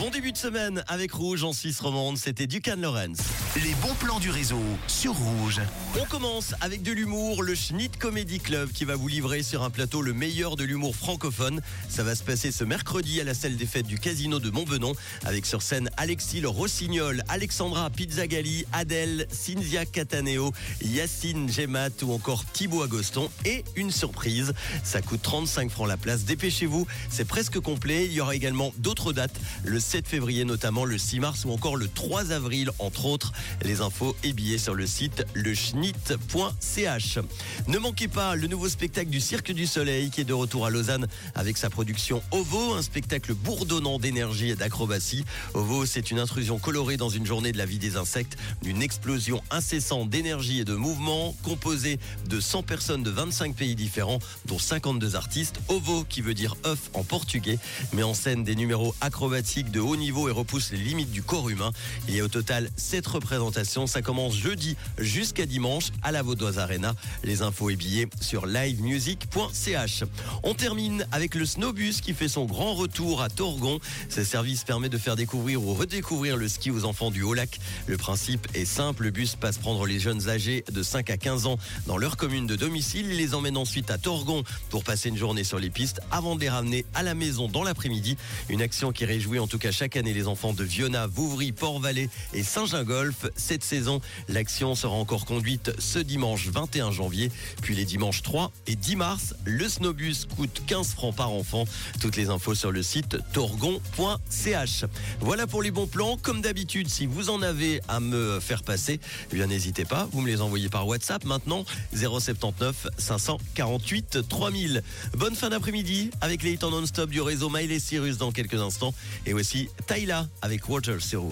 Bon début de semaine avec Rouge en Suisse romande, c'était Ducan Lorenz. Les bons plans du réseau sur Rouge. On commence avec de l'humour, le Schnitt Comedy Club qui va vous livrer sur un plateau le meilleur de l'humour francophone. Ça va se passer ce mercredi à la salle des fêtes du Casino de Montbenon avec sur scène Alexis le Rossignol, Alexandra Pizzagalli, Adèle, Cynthia Cataneo, Yacine Gemat ou encore Thibaut Agoston et une surprise. Ça coûte 35 francs la place. Dépêchez-vous, c'est presque complet. Il y aura également d'autres dates, le 7 février notamment, le 6 mars ou encore le 3 avril entre autres. Les infos et billets sur le site leschnitt.ch. Ne manquez pas le nouveau spectacle du Cirque du Soleil qui est de retour à Lausanne avec sa production OVO, un spectacle bourdonnant d'énergie et d'acrobatie. OVO, c'est une intrusion colorée dans une journée de la vie des insectes, d'une explosion incessante d'énergie et de mouvement composée de 100 personnes de 25 pays différents, dont 52 artistes. OVO, qui veut dire œuf en portugais, met en scène des numéros acrobatiques de haut niveau et repousse les limites du corps humain. Il y a au total 7 représentations. Ça commence jeudi jusqu'à dimanche à la Vaudoise Arena. Les infos et billets sur livemusic.ch. On termine avec le Snowbus qui fait son grand retour à Torgon. Ce service permet de faire découvrir ou redécouvrir le ski aux enfants du Haut-Lac. Le principe est simple. Le bus passe prendre les jeunes âgés de 5 à 15 ans dans leur commune de domicile. Il les emmène ensuite à Torgon pour passer une journée sur les pistes avant de les ramener à la maison dans l'après-midi. Une action qui réjouit en tout cas chaque année les enfants de Viona, Vouvry, Port-Vallée et Saint-Gingolf. Cette saison, l'action sera encore conduite ce dimanche 21 janvier, puis les dimanches 3 et 10 mars. Le snowbus coûte 15 francs par enfant. Toutes les infos sur le site torgon.ch. Voilà pour les bons plans. Comme d'habitude, si vous en avez à me faire passer, eh bien n'hésitez pas, vous me les envoyez par WhatsApp maintenant 079 548 3000. Bonne fin d'après-midi avec les hits en non-stop du réseau Miley Cyrus dans quelques instants et aussi Tyla avec Water sur Rouge.